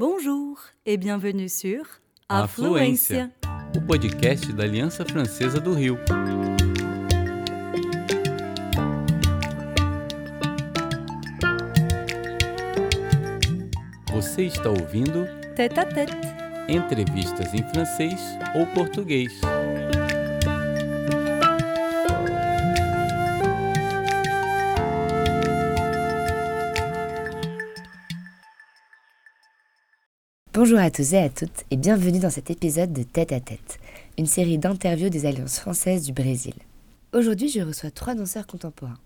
Bonjour et bienvenue sur Afluência, o podcast da Aliança Francesa do Rio. Você está ouvindo Tête à tête. entrevistas em francês ou português. Bonjour à tous et à toutes et bienvenue dans cet épisode de Tête à Tête, une série d'interviews des alliances françaises du Brésil. Aujourd'hui, je reçois trois danseurs contemporains.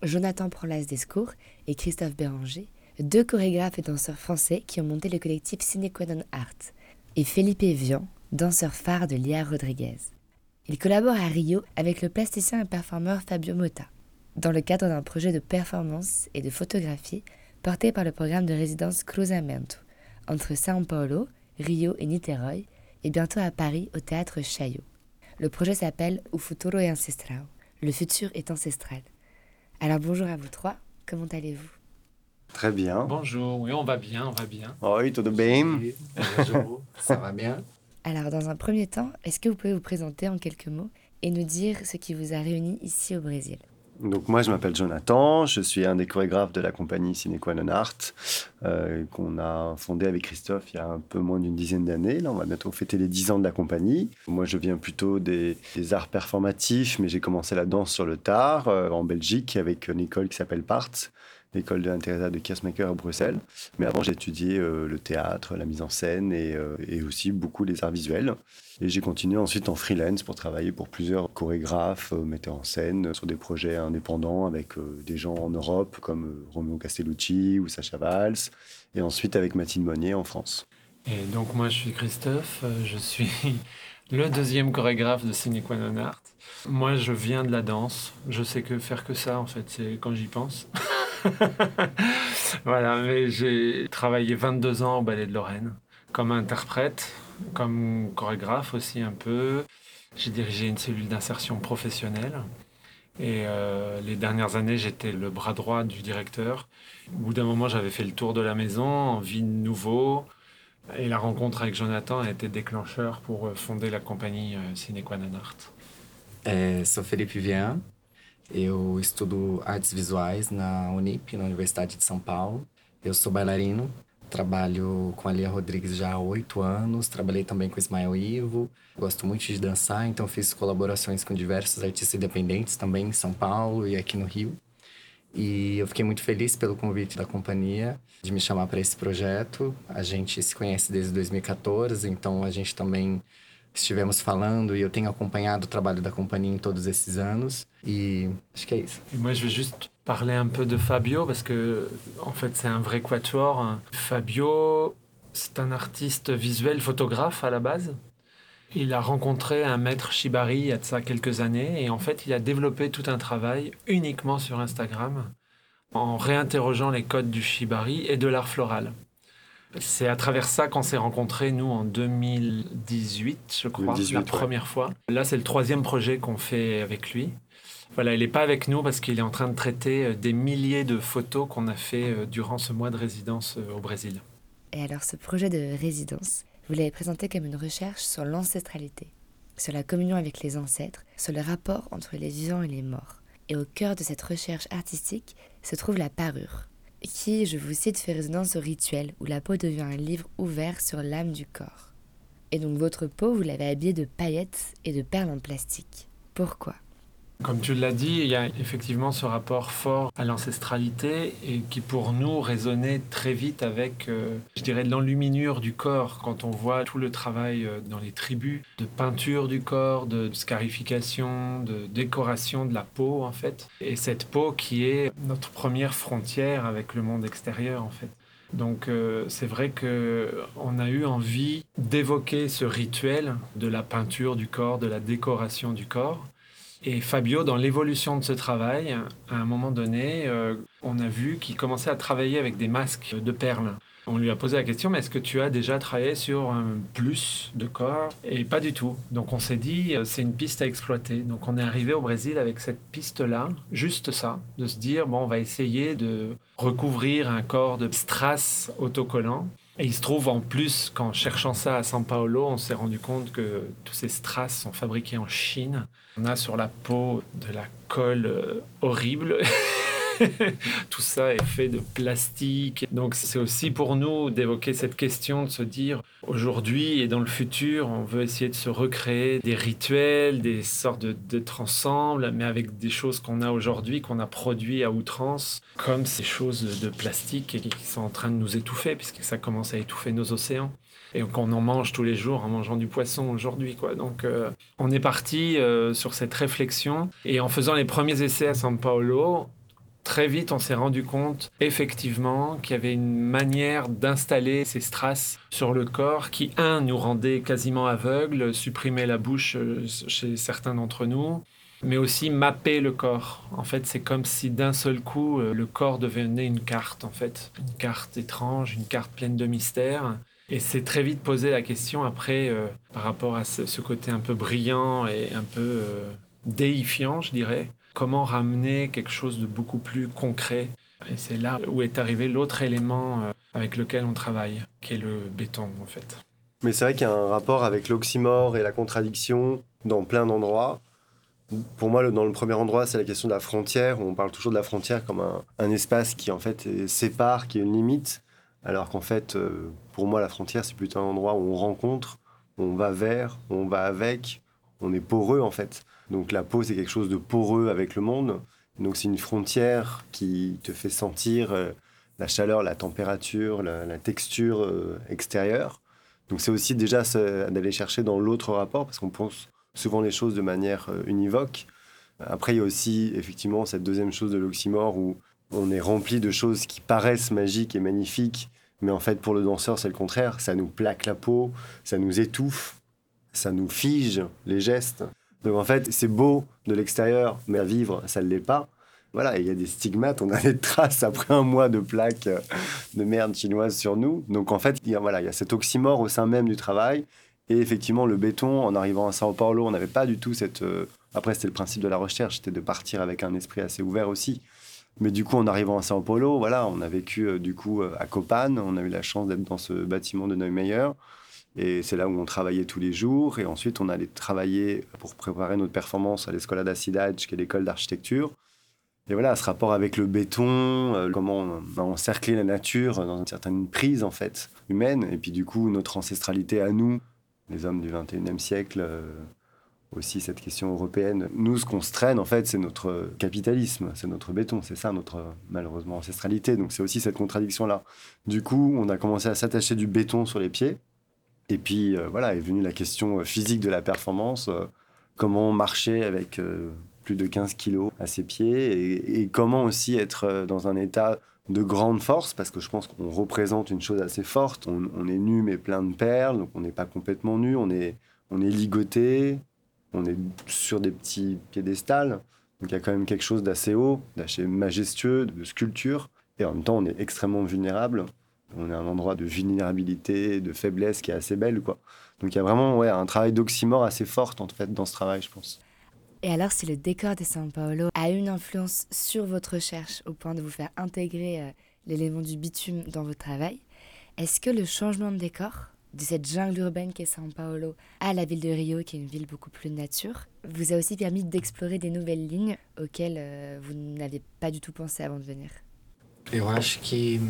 Jonathan Prolas Descours et Christophe Béranger, deux chorégraphes et danseurs français qui ont monté le collectif Cinequanon Art, et Felipe Vian, danseur phare de Lia Rodriguez. Ils collaborent à Rio avec le plasticien et performeur Fabio Motta, dans le cadre d'un projet de performance et de photographie porté par le programme de résidence Cruzamento, entre São Paulo, Rio et Niterói, et bientôt à Paris au théâtre Chaillot. Le projet s'appelle O Futuro é Ancestral. Le futur est ancestral. Alors bonjour à vous trois, comment allez-vous? Très bien. Bonjour, oui, on va bien, on va bien. Oi, tudo bem? Bonjour, ça va bien? Alors dans un premier temps, est-ce que vous pouvez vous présenter en quelques mots et nous dire ce qui vous a réunis ici au Brésil? Donc moi, je m'appelle Jonathan, je suis un des chorégraphes de la compagnie Cinequanon Art, euh, qu'on a fondée avec Christophe il y a un peu moins d'une dizaine d'années. Là, on va bientôt fêter les 10 ans de la compagnie. Moi, je viens plutôt des, arts performatifs, mais j'ai commencé la danse sur le tard euh, en Belgique avec une école qui s'appelle Part, l'école de l'Interesa de Kersmaker à Bruxelles. Mais avant, j'ai étudié euh, le théâtre, la mise en scène et, euh, et aussi beaucoup les arts visuels. Et j'ai continué ensuite en freelance pour travailler pour plusieurs chorégraphes, euh, metteurs en scène, sur des projets indépendants avec des gens en Europe comme Romeo Castellucci ou Sacha Valls, et ensuite avec Mathilde Monnier en France. Et donc moi je suis Christophe, je suis le deuxième chorégraphe de Cinequanon Art. Moi je viens de la danse, je sais que faire que ça en fait, c'est quand j'y pense. voilà, mais j'ai travaillé 22 ans au Ballet de Lorraine, comme interprète, comme chorégraphe aussi un peu. J'ai dirigé une cellule d'insertion professionnelle. Et euh, les dernières années, j'étais le bras droit du directeur. Au bout d'un moment, j'avais fait le tour de la maison, envie de nouveau. Et la rencontre avec Jonathan a été déclencheur pour euh, fonder la compagnie euh, Cinequanon Art. É, sou Felipe Vian, eu estudo artes visuais na Unip, na Universidade de São Paulo. Eu sou bailarino, trabalho com a Lia Rodrigues já há oito anos, trabalhei também com Ismael Ivo, gosto muito de dançar, então fiz colaborações com diversos artistas independentes também em São Paulo e aqui no Rio. E eu fiquei muito feliz pelo convite da companhia de me chamar para esse projeto. A gente se conhece desde 2014, então a gente também estivemos falando e eu tenho acompanhado o trabalho da companhia em todos esses anos. E acho que é isso. Moi, je vais juste parler un peu de Fabio parce que, en fait, c'est un vrai quatuor. hein. Fabio, c'est un artiste visuel photographe à la base. Il a rencontré un maître Shibari il y a de ça quelques années et en fait, il a développé tout un travail uniquement sur Instagram en réinterrogeant les codes du Shibari et de l'art floral. C'est à travers ça qu'on s'est rencontrés, nous, en 2018, je crois, 2018, la ouais. première fois. Là, c'est le troisième projet qu'on fait avec lui. Voilà, il n'est pas avec nous parce qu'il est en train de traiter euh, des milliers de photos qu'on a fait euh, durant ce mois de résidence euh, au Brésil. Et alors ce projet de résidence, vous l'avez présenté comme une recherche sur l'ancestralité, sur la communion avec les ancêtres, sur le rapport entre les vivants et les morts. Et au cœur de cette recherche artistique se trouve la parure, qui, je vous cite, fait résonance au rituel où la peau devient un livre ouvert sur l'âme du corps. Et donc votre peau, vous l'avez habillée de paillettes et de perles en plastique. Pourquoi? Comme tu l'as dit, il y a effectivement ce rapport fort à l'ancestralité et qui pour nous résonnait très vite avec, euh, je dirais, l'enluminure du corps quand on voit tout le travail euh, dans les tribus de peinture du corps, de scarification, de décoration de la peau en fait. Et cette peau qui est notre première frontière avec le monde extérieur en fait. Donc euh, c'est vrai que on a eu envie d'évoquer ce rituel de la peinture du corps, de la décoration du corps. Et Fabio, dans l'évolution de ce travail, à un moment donné, euh, on a vu qu'il commençait à travailler avec des masques de perles. On lui a posé la question, mais est-ce que tu as déjà travaillé sur un plus de corps? Et pas du tout. Donc on s'est dit, euh, c'est une piste à exploiter. Donc on est arrivé au Brésil avec cette piste-là, juste ça, de se dire, bon, on va essayer de recouvrir un corps de strass autocollant Et il se trouve en plus qu'en cherchant ça à São Paulo, on s'est rendu compte que tous ces strass sont fabriqués en Chine. On a sur la peau de la colle euh, horrible. Tout ça est fait de plastique. Donc c'est aussi pour nous d'évoquer cette question, de se dire aujourd'hui et dans le futur, on veut essayer de se recréer des rituels, des sortes de ensemble, mais avec des choses qu'on a aujourd'hui, qu'on a produit à outrance, comme ces choses de plastique qui sont en train de nous étouffer, puisque ça commence à étouffer nos océans et qu'on en mange tous les jours en mangeant du poisson aujourd'hui. Quoi. Donc euh, on est parti euh, sur cette réflexion et en faisant les premiers essais à São Paulo, très vite, on s'est rendu compte, effectivement, qu'il y avait une manière d'installer ces strass sur le corps qui, un, nous rendait quasiment aveugles, supprimait la bouche euh, chez certains d'entre nous, mais aussi mapper le corps. En fait, c'est comme si d'un seul coup, euh, le corps devenait une carte, en fait. Une carte étrange, une carte pleine de mystères. Et c'est très vite posé la question après, euh, par rapport à ce, côté un peu brillant et un peu déifiant, je dirais comment ramener quelque chose de beaucoup plus concret. Et c'est là où est arrivé l'autre élément euh, avec lequel on travaille, qui est le béton en fait. Mais c'est vrai qu'il y a un rapport avec l'oxymore et la contradiction dans plein d'endroits. Pour moi, dans le premier endroit, c'est la question de la frontière. On parle toujours de la frontière comme un, espace qui en fait sépare, qui est une limite, alors qu'en fait, euh, pour moi, la frontière, c'est plutôt un endroit où on rencontre, on va vers, on va avec, on est poreux en fait. Donc la peau, c'est quelque chose de poreux avec le monde. Donc c'est une frontière qui te fait sentir euh, la chaleur, la température, la, texture euh, extérieure. Donc c'est aussi déjà d'aller chercher dans l'autre rapport, parce qu'on pense souvent les choses de manière euh, univoque. Après, il y a aussi effectivement cette deuxième chose de l'oxymore où on est rempli de choses qui paraissent magiques et magnifiques, mais en fait pour le danseur c'est le contraire, ça nous plaque la peau, ça nous étouffe, ça nous fige les gestes. Donc en fait, c'est beau de l'extérieur, mais à vivre, ça ne l'est pas. Voilà, il y a des stigmates, on a des traces après un mois de plaques de merde chinoise sur nous. Donc en fait, il y a, voilà, il y a cet oxymore au sein même du travail. Et effectivement, le béton, en arrivant à Sao Paulo, on n'avait pas du tout cette... Euh, après, c'était le principe de la recherche, c'était de partir avec un esprit assez ouvert aussi. Mais du coup, en arrivant à Sao Paulo, voilà, on a vécu euh, du coup euh, à Copan, on a eu la chance d'être dans ce bâtiment de Neumeyer. Et c'est là où on travaillait tous les jours. Et ensuite, on allait travailler pour préparer notre performance à l'Escola da Cidade, qui est l'école d'architecture. Et voilà, ce rapport avec le béton, euh, comment on a encerclé la nature dans une certaine prise, en fait, humaine. Et puis, du coup, notre ancestralité à nous, les hommes du 21e siècle, euh, aussi cette question européenne. Nous, ce qu'on se traîne, en fait, c'est notre capitalisme, c'est notre béton, c'est ça notre, malheureusement, ancestralité. Donc, c'est aussi cette contradiction-là. Du coup, on a commencé à s'attacher du béton sur les pieds et puis euh, voilà, est venue la question euh, physique de la performance, euh, comment marcher avec plus de 15 kilos à ses pieds et, comment aussi être dans un état de grande force, parce que je pense qu'on représente une chose assez forte. On, est nu mais plein de perles, donc on n'est pas complètement nu, on est, on est ligoté, on est sur des petits piédestals. Donc il y a quand même quelque chose d'assez haut, d'assez majestueux, de sculpture. Et en même temps, on est extrêmement vulnérable on est un endroit de vulnérabilité, de faiblesse qui est assez belle, quoi. Donc il y a vraiment un travail d'oxymore assez fort, en fait, dans ce travail, je pense. Et alors, si le décor de São Paulo a une influence sur votre recherche au point de vous faire intégrer euh, l'élément du bitume dans votre travail, est-ce que le changement de décor de cette jungle urbaine qu'est São Paulo à la ville de Rio, qui est une ville beaucoup plus nature, vous a aussi permis d'explorer des nouvelles lignes auxquelles euh, vous n'aviez pas du tout pensé avant de venir? Eu acho que,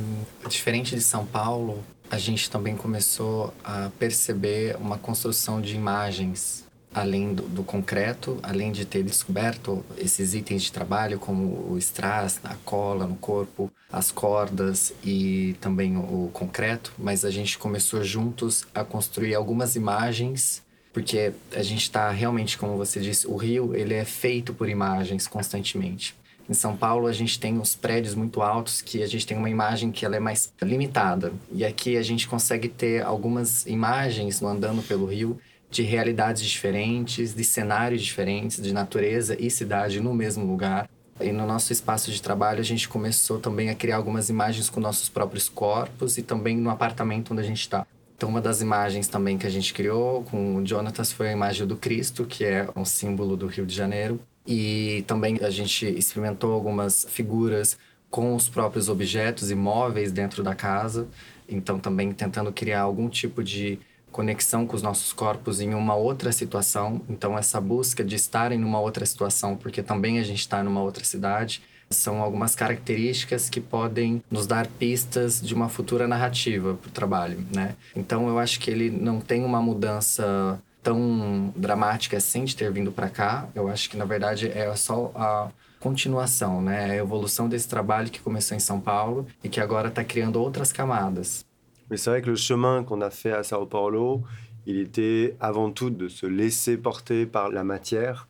diferente de São Paulo, a gente também começou a perceber uma construção de imagens além do, do, concreto, além de ter descoberto esses itens de trabalho como o strass, a cola no corpo, as cordas e também o, concreto, mas a gente começou juntos a construir algumas imagens porque a gente está realmente, como você disse, o rio ele é feito por imagens constantemente. Em São Paulo, a gente tem os prédios muito altos que a gente tem uma imagem que ela é mais limitada. E aqui a gente consegue ter algumas imagens no andando pelo rio de realidades diferentes, de cenários diferentes, de natureza e cidade no mesmo lugar. E no nosso espaço de trabalho, a gente começou também a criar algumas imagens com nossos próprios corpos e também no apartamento onde a gente está. Então, uma das imagens também que a gente criou com o Jonatas foi a imagem do Cristo, que é um símbolo do Rio de Janeiro. E também a gente experimentou algumas figuras com os próprios objetos e móveis dentro da casa. Então, também tentando criar algum tipo de conexão com os nossos corpos em uma outra situação. Então, essa busca de estar em uma outra situação, porque também a gente está numa outra cidade, são algumas características que podem nos dar pistas de uma futura narrativa para o trabalho, né? Então, eu acho que ele não tem uma mudança tão dramática assim de ter vindo para cá. Eu acho que, na verdade, é só a continuação, né? A evolução desse trabalho que começou em São Paulo e que agora está criando outras camadas. Mais vrai que le chemin qu'on a fait à Sao Paulo, il était avant tout de se laisser porter par la matière.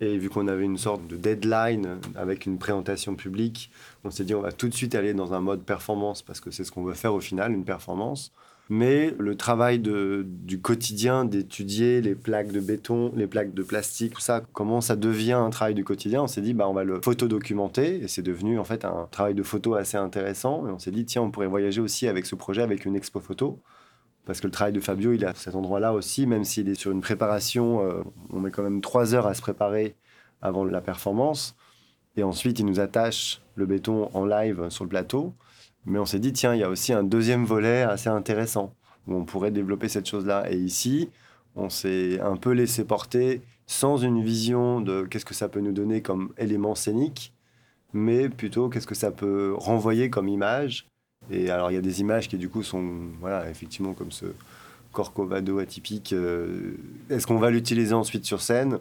Et vu qu'on avait une sorte de deadline avec une présentation publique, on s'est dit on va tout de suite aller dans un mode performance parce que c'est ce qu'on veut faire au final, une performance. Mais le travail du quotidien, d'étudier les plaques de béton, les plaques de plastique, tout ça, comment ça devient un travail du quotidien, on s'est dit, bah, on va le photodocumenter. Et c'est devenu en fait un travail de photo assez intéressant. Et on s'est dit, tiens, on pourrait voyager aussi avec ce projet, avec une expo photo. Parce que le travail de Fabio, il est à cet endroit-là aussi, même s'il est sur une préparation, euh, on met quand même trois heures à se préparer avant la performance. Et ensuite, il nous attache le béton en live sur le plateau. Mais on s'est dit, tiens, il y a aussi un deuxième volet assez intéressant où on pourrait développer cette chose-là. Et ici, on s'est un peu laissé porter sans une vision de qu'est-ce que ça peut nous donner comme élément scénique, mais plutôt qu'est-ce que ça peut renvoyer comme image. Et alors, il y a des images qui, du coup, sont, voilà, effectivement, comme ce Corcovado atypique. Euh, est-ce qu'on va l'utiliser ensuite sur scène?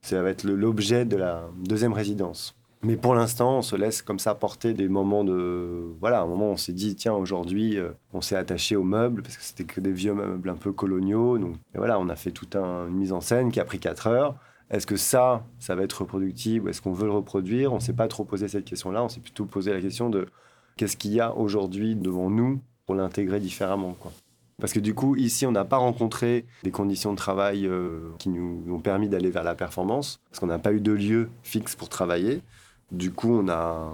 Ça va être l'objet de la deuxième résidence. Mais pour l'instant, on se laisse comme ça porter des moments de. Voilà, un moment où on s'est dit, tiens, aujourd'hui, euh, on s'est attaché aux meubles, parce que c'était que des vieux meubles un peu coloniaux. Donc, et voilà, on a fait toute un, une mise en scène qui a pris 4 heures. Est-ce que ça, ça va être reproductible Est-ce qu'on veut le reproduire? On ne s'est pas trop posé cette question-là. On s'est plutôt posé la question de qu'est-ce qu'il y a aujourd'hui devant nous pour l'intégrer différemment. Quoi. Parce que du coup, ici, on n'a pas rencontré des conditions de travail euh, qui nous ont permis d'aller vers la performance, parce qu'on n'a pas eu de lieu fixe pour travailler. Du coup, on a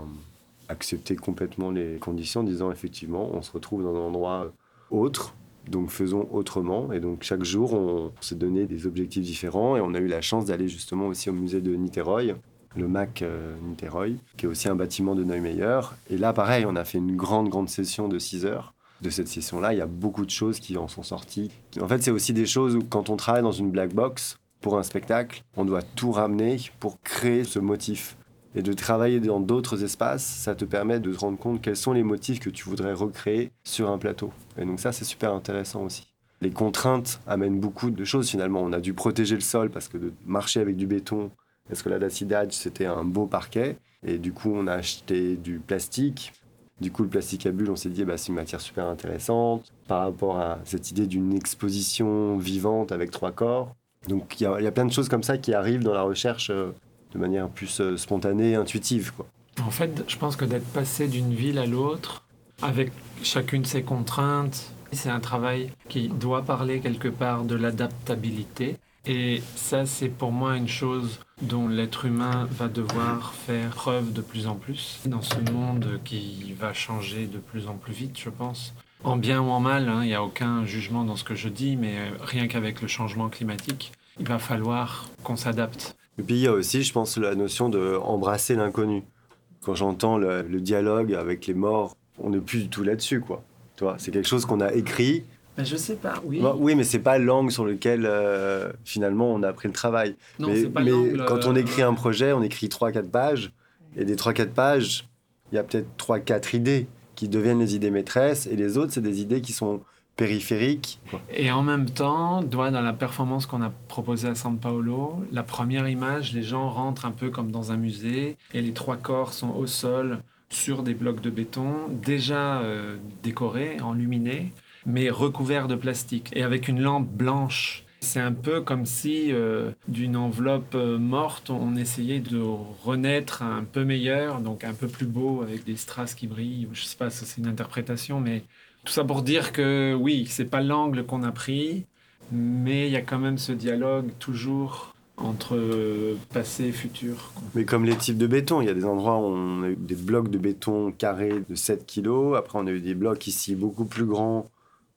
accepté complètement les conditions en disant effectivement, on se retrouve dans un endroit autre, donc faisons autrement. Et donc chaque jour, on s'est donné des objectifs différents et on a eu la chance d'aller justement aussi au musée de Niterói, le MAC euh, qui est aussi un bâtiment de Neumeyer. Et là, pareil, on a fait une grande, grande session de 6 heures. De cette session-là, il y a beaucoup de choses qui en sont sorties. En fait, c'est aussi des choses où quand on travaille dans une black box, pour un spectacle, on doit tout ramener pour créer ce motif. Et de travailler dans d'autres espaces, ça te permet de te rendre compte quels sont les motifs que tu voudrais recréer sur un plateau. Et donc ça, c'est super intéressant aussi. Les contraintes amènent beaucoup de choses finalement. On a dû protéger le sol parce que de marcher avec du béton, parce que la dacidage, c'était un beau parquet. Et du coup, on a acheté du plastique. Du coup, le plastique à bulles, on s'est dit, bah, c'est une matière super intéressante par rapport à cette idée d'une exposition vivante avec trois corps. Donc, il y, a plein de choses comme ça qui arrivent dans la recherche euh, de manière plus euh, spontanée, intuitive. En fait, je pense que d'être passé d'une ville à l'autre, avec chacune ses contraintes, c'est un travail qui doit parler quelque part de l'adaptabilité. Et ça, c'est pour moi une chose dont l'être humain va devoir faire preuve de plus en plus dans ce monde qui va changer de plus en plus vite, je pense. En bien ou en mal, il hein, n'y a aucun jugement dans ce que je dis, mais rien qu'avec le changement climatique, il va falloir qu'on s'adapte. Et puis il y a aussi, je pense, la notion d'embrasser l'inconnu. Quand j'entends le, le, dialogue avec les morts, on n'est plus du tout là-dessus, quoi. Tu vois, c'est quelque chose qu'on a écrit. Ben, je sais pas, oui. Bah, oui, mais c'est pas l'angle sur lequel euh, finalement on a pris le travail. Non, mais pas mais quand on euh... écrit un projet, on écrit 3-4 pages, et des 3-4 pages, il y a peut-être 3-4 idées qui deviennent les idées maîtresses, et les autres, c'est des idées qui sont périphérique. Et en même temps, dans la performance qu'on a proposée à San Paolo, la première image, les gens rentrent un peu comme dans un musée et les trois corps sont au sol sur des blocs de béton déjà euh, décorés, enluminés, mais recouverts de plastique et avec une lampe blanche. C'est un peu comme si euh, d'une enveloppe euh, morte, on essayait de renaître un peu meilleur, donc un peu plus beau avec des strass qui brillent. Je sais pas, ça c'est une interprétation, mais tout ça pour dire que oui, c'est pas l'angle qu'on a pris, mais il y a quand même ce dialogue toujours entre passé et futur. Mais comme les types de béton, il y a des endroits où on a eu des blocs de béton carrés de 7 kg, après on a eu des blocs ici beaucoup plus grands,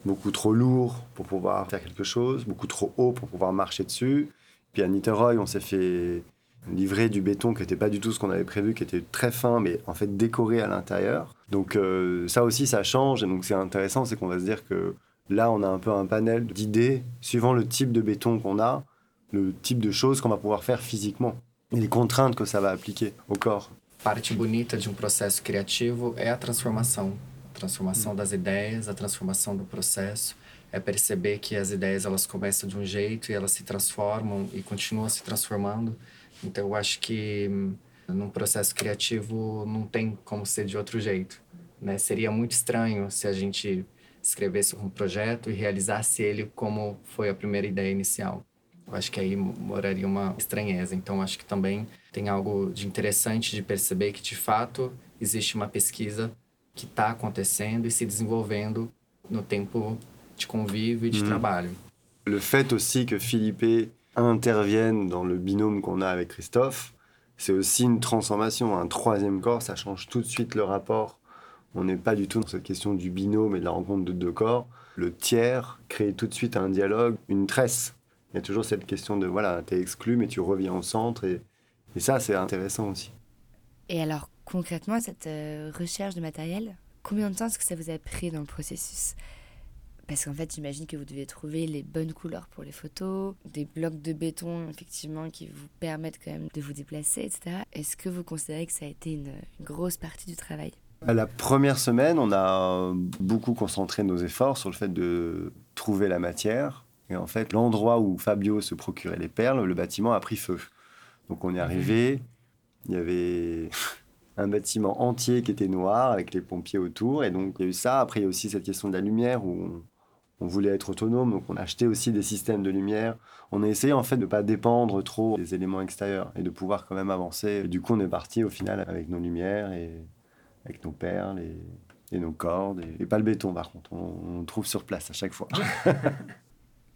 beaucoup trop lourds pour pouvoir faire quelque chose, beaucoup trop hauts pour pouvoir marcher dessus. Puis à Niterói, on s'est fait livrer du béton qui n'était pas du tout ce qu'on avait prévu, qui était très fin, mais en fait décoré à l'intérieur. Donc euh, ça aussi, ça change. Et donc c'est intéressant, c'est qu'on va se dire que là, on a un peu un panel d'idées suivant le type de béton qu'on a, le type de choses qu'on va pouvoir faire physiquement et les contraintes que ça va appliquer au corps. Parte bonita de um processo criativo é a transformação, a transformação das ideias, a transformação do processo. É perceber que as ideias elas começam de um jeito e elas se transformam e continuam se transformando. Então eu acho que hum, num processo criativo não tem como ser de outro jeito, né? Seria muito estranho se a gente escrevesse um projeto e realizasse ele como foi a primeira ideia inicial. Eu acho que aí moraria uma estranheza. Então acho que também tem algo de interessante de perceber que de fato existe uma pesquisa que está acontecendo e se desenvolvendo no tempo de convívio e de mmh. trabalho. Le fait aussi que Philippe interviennent dans le binôme qu'on a avec Christophe, c'est aussi une transformation. Un troisième corps, ça change tout de suite le rapport. On n'est pas du tout dans cette question du binôme et de la rencontre de deux corps. Le tiers crée tout de suite un dialogue, une tresse. Il y a toujours cette question de voilà, tu es exclu, mais tu reviens au centre. Et, et ça, c'est intéressant aussi. Et alors, concrètement, cette euh, recherche de matériel, combien de temps est-ce que ça vous a pris dans le processus? Parce qu'en fait, j'imagine que vous devez trouver les bonnes couleurs pour les photos, des blocs de béton, effectivement, qui vous permettent quand même de vous déplacer, etc. Est-ce que vous considérez que ça a été une, grosse partie du travail? La première semaine, on a beaucoup concentré nos efforts sur le fait de trouver la matière. Et en fait, l'endroit où Fabio se procurait les perles, le bâtiment a pris feu. Donc on est arrivé, il y avait un bâtiment entier qui était noir avec les pompiers autour. Et donc il y a eu ça. Après, il y a aussi cette question de la lumière où on voulait être autonome, donc on a acheté aussi des systèmes de lumière. On a essayé en fait de ne pas dépendre trop des éléments extérieurs et de pouvoir quand même avancer. du coup, on est parti au final avec nos lumières et avec nos perles et, nos cordes et, pas le béton par contre. On, trouve sur place à chaque fois.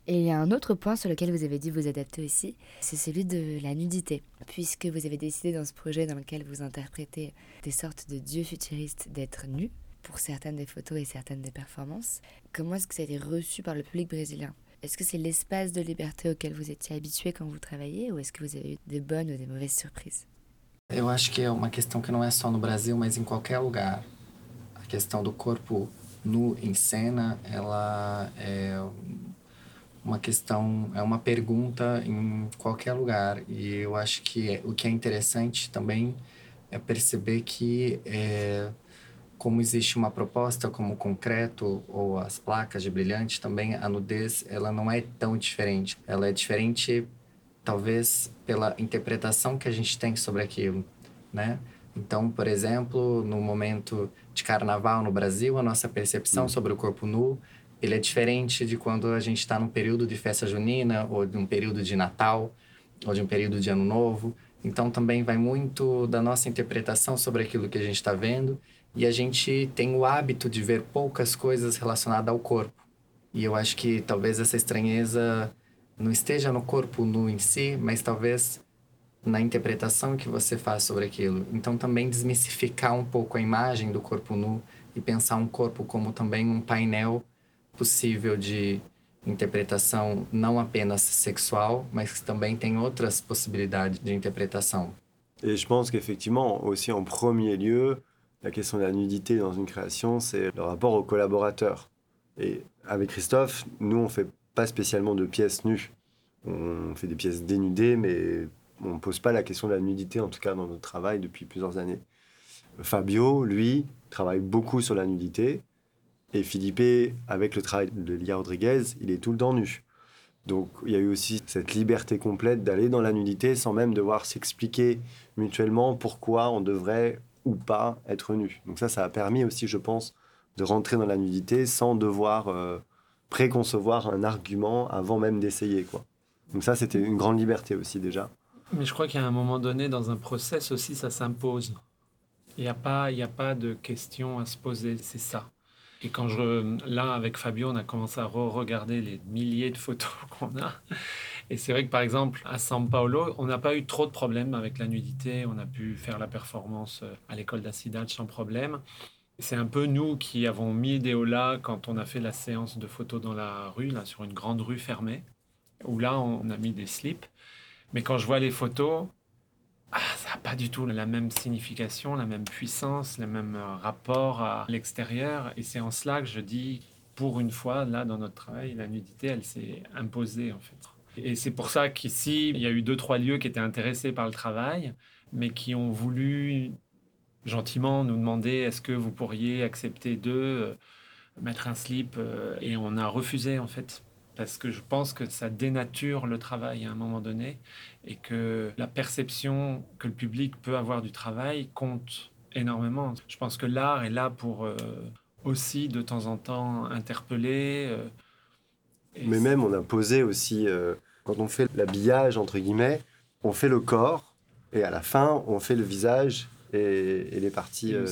Et il y a un autre point sur lequel vous avez dû vous adapter aussi, c'est celui de la nudité. Puisque vous avez décidé dans ce projet dans lequel vous interprétez des sortes de dieux futuristes d'être nus, pour certaines des photos et certaines des performances. Comment est-ce que ça a été reçu par le public brésilien? Est-ce que c'est l'espace de liberté auquel vous étiez habitué quand vous travaillez ou est-ce que vous avez eu des bonnes ou des mauvaises surprises? Eu acho que é uma questão que não é só no Brasil, mas em qualquer lugar. A questão do corpo nu em cena, ela é uma questão, é uma pergunta em qualquer lugar. E eu acho que o que é interessante também é perceber que é, como existe uma proposta como o concreto ou as placas de brilhante, também a nudez ela não é tão diferente. Ela é diferente, talvez, pela interpretação que a gente tem sobre aquilo, né? Então, por exemplo, no momento de carnaval no Brasil, a nossa percepção hum. sobre o corpo nu ele é diferente de quando a gente está num período de festa junina ou de um período de Natal ou de um período de Ano Novo. Então, também vai muito da nossa interpretação sobre aquilo que a gente está vendo e a gente tem o hábito de ver poucas coisas relacionadas ao corpo. E eu acho que talvez essa estranheza não esteja no corpo nu em si, mas talvez na interpretação que você faz sobre aquilo. Então também desmistificar um pouco a imagem do corpo nu e pensar um corpo como também um painel possível de interpretação não apenas sexual, mas que também tem outras possibilidades de interpretação. Et je pense qu'effectivement, aussi en premier lieu, la question de la nudité dans une création, c'est le rapport aux collaborateurs. Et avec Christophe, nous, on fait pas spécialement de pièces nues. On fait des pièces dénudées, mais on ne pose pas la question de la nudité, en tout cas dans notre travail, depuis plusieurs années. Fabio, lui, travaille beaucoup sur la nudité. Et Philippe, avec le travail de Lia Rodriguez, il est tout le temps nu. Donc il y a eu aussi cette liberté complète d'aller dans la nudité sans même devoir s'expliquer mutuellement pourquoi on devrait ou pas être nu. Donc ça, ça a permis aussi, je pense, de rentrer dans la nudité sans devoir euh, préconcevoir un argument avant même d'essayer. quoi. Donc ça, c'était une grande liberté aussi déjà. Mais je crois qu'à un moment donné, dans un process aussi, ça s'impose. Il n'y a, pas, a pas de question à se poser, c'est ça. Et quand je, là, avec Fabio, on a commencé à re-regarder les milliers de photos qu'on a. Et c'est vrai que par exemple, à São Paulo, on n'a pas eu trop de problèmes avec la nudité. On a pu faire la performance euh, à l'école d'Assidage sans problème. C'est un peu nous qui avons mis des là quand on a fait la séance de photos dans la rue, là, sur une grande rue fermée, où là, on a mis des slips. Mais quand je vois les photos, pas du tout la même signification, la même puissance, le même rapport à l'extérieur. Et c'est en cela que je dis, pour une fois, là, dans notre travail, la nudité, elle s'est imposée, en fait. Et c'est pour ça qu'ici, il y a eu deux, trois lieux qui étaient intéressés par le travail, mais qui ont voulu gentiment nous demander est-ce que vous pourriez accepter de euh, mettre un slip euh, et on a refusé en fait parce que je pense que ça dénature le travail à un moment donné et que la perception que le public peut avoir du travail compte énormément. Je pense que l'art est là pour euh, aussi de temps en temps interpeller. Mais même on a posé aussi, quand on fait l'habillage entre guillemets, on fait le corps et à la fin on fait le visage et, les parties euh,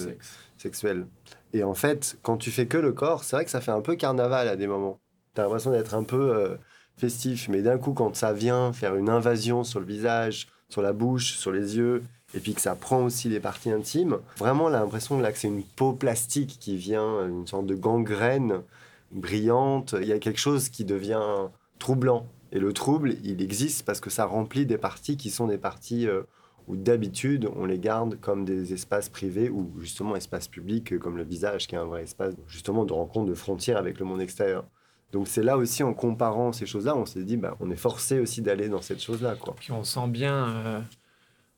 sexuelles. Et en fait, quand tu fais que le corps, c'est vrai que ça fait un peu carnaval à des moments. Tu as l'impression d'être un peu euh, festif, mais d'un coup, quand ça vient faire une invasion sur le visage, sur la bouche, sur les yeux, et puis que ça prend aussi les parties intimes, vraiment l'impression là que c'est une peau plastique qui vient, une sorte de gangrène brillante. Il y a quelque chose qui devient troublant. Et le trouble, il existe parce que ça remplit des parties qui sont des parties euh, où d'habitude on les garde comme des espaces privés ou justement espaces publics comme le visage qui est un vrai espace justement de rencontre de frontières avec le monde extérieur. Donc c'est là aussi en comparant ces choses-là, on s'est dit bah, on est forcé aussi d'aller dans cette chose-là quoi. Puis on sent bien euh,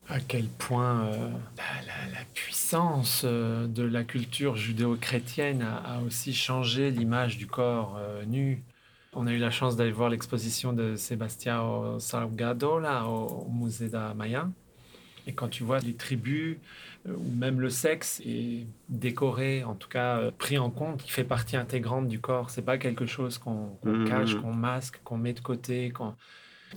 à quel point euh, bah, la, puissance euh, de la culture judéo-chrétienne a, aussi changé l'image du corps nu. On a eu la chance d'aller voir l'exposition de Sebastião Salgado là au, musée da Maya et quand tu vois les tribus euh, ou même le sexe est décoré, en tout cas euh, pris en compte, qui fait partie intégrante du corps. C'est pas quelque chose qu'on mmh. cache, qu'on masque, qu'on met de côté.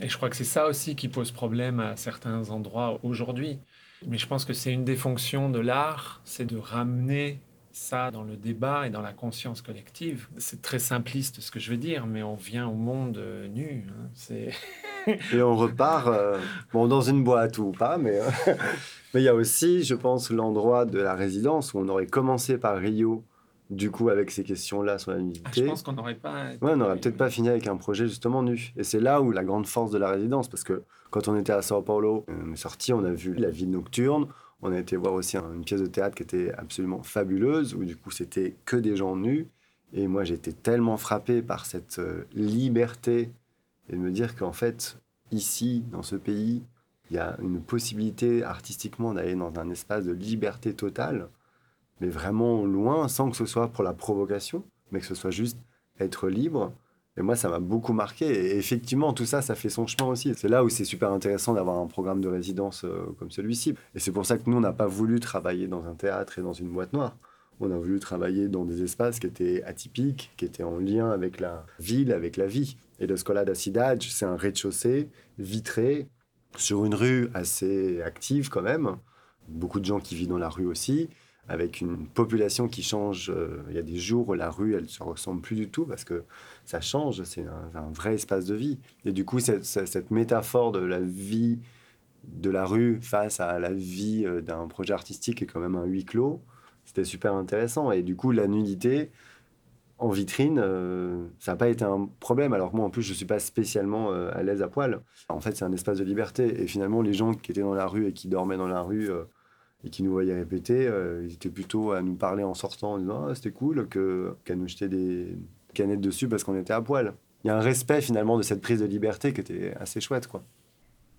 Et je crois que c'est ça aussi qui pose problème à certains endroits aujourd'hui. Mais je pense que c'est une des fonctions de l'art, c'est de ramener ça dans le débat et dans la conscience collective. C'est très simpliste ce que je veux dire, mais on vient au monde euh, nu. Hein. C'est et on repart, euh, bon, dans une boîte ou pas, mais euh, mais il y a aussi, je pense, l'endroit de la résidence où on aurait commencé par Rio, du coup, avec ces questions-là sur la nudité. Ah, je pense qu'on n'aurait pas. Ouais, on n'aurait peut-être pas fini avec un projet justement nu. Et c'est là où la grande force de la résidence, parce que quand on était à Sao Paulo, on est sorti, on a vu la ville nocturne. On a été voir aussi une pièce de théâtre qui était absolument fabuleuse, où du coup c'était que des gens nus. Et moi j'étais tellement frappé par cette euh, liberté et de me dire qu'en fait, ici, dans ce pays, il y a une possibilité artistiquement d'aller dans un espace de liberté totale, mais vraiment loin, sans que ce soit pour la provocation, mais que ce soit juste être libre. Et moi, ça m'a beaucoup marqué. Et effectivement, tout ça, ça fait son chemin aussi. C'est là où c'est super intéressant d'avoir un programme de résidence euh, comme celui-ci. Et c'est pour ça que nous, on n'a pas voulu travailler dans un théâtre et dans une boîte noire. On a voulu travailler dans des espaces qui étaient atypiques, qui étaient en lien avec la ville, avec la vie. Et le Scola da c'est un rez-de-chaussée vitré sur une rue assez active quand même. Beaucoup de gens qui vivent dans la rue aussi, avec une population qui change. Euh, il y a des jours où la rue, elle ne se ressemble plus du tout parce que ça change, c'est un, vrai espace de vie. Et du coup, cette, métaphore de la vie de la rue face à la vie euh, d'un projet artistique est quand même un huis clos c'était super intéressant. Et du coup, la nudité en vitrine, euh, ça n'a pas été un problème. Alors moi, en plus, je ne suis pas spécialement à l'aise à poil. En fait, c'est un espace de liberté. Et finalement, les gens qui étaient dans la rue et qui dormaient dans la rue et qui nous voyaient répéter, ils étaient plutôt à nous parler en sortant, en disant ah, c'était cool qu'à nous jeter des canettes dessus parce qu'on était à poil. Il y a un respect finalement de cette prise de liberté qui était assez chouette, quoi.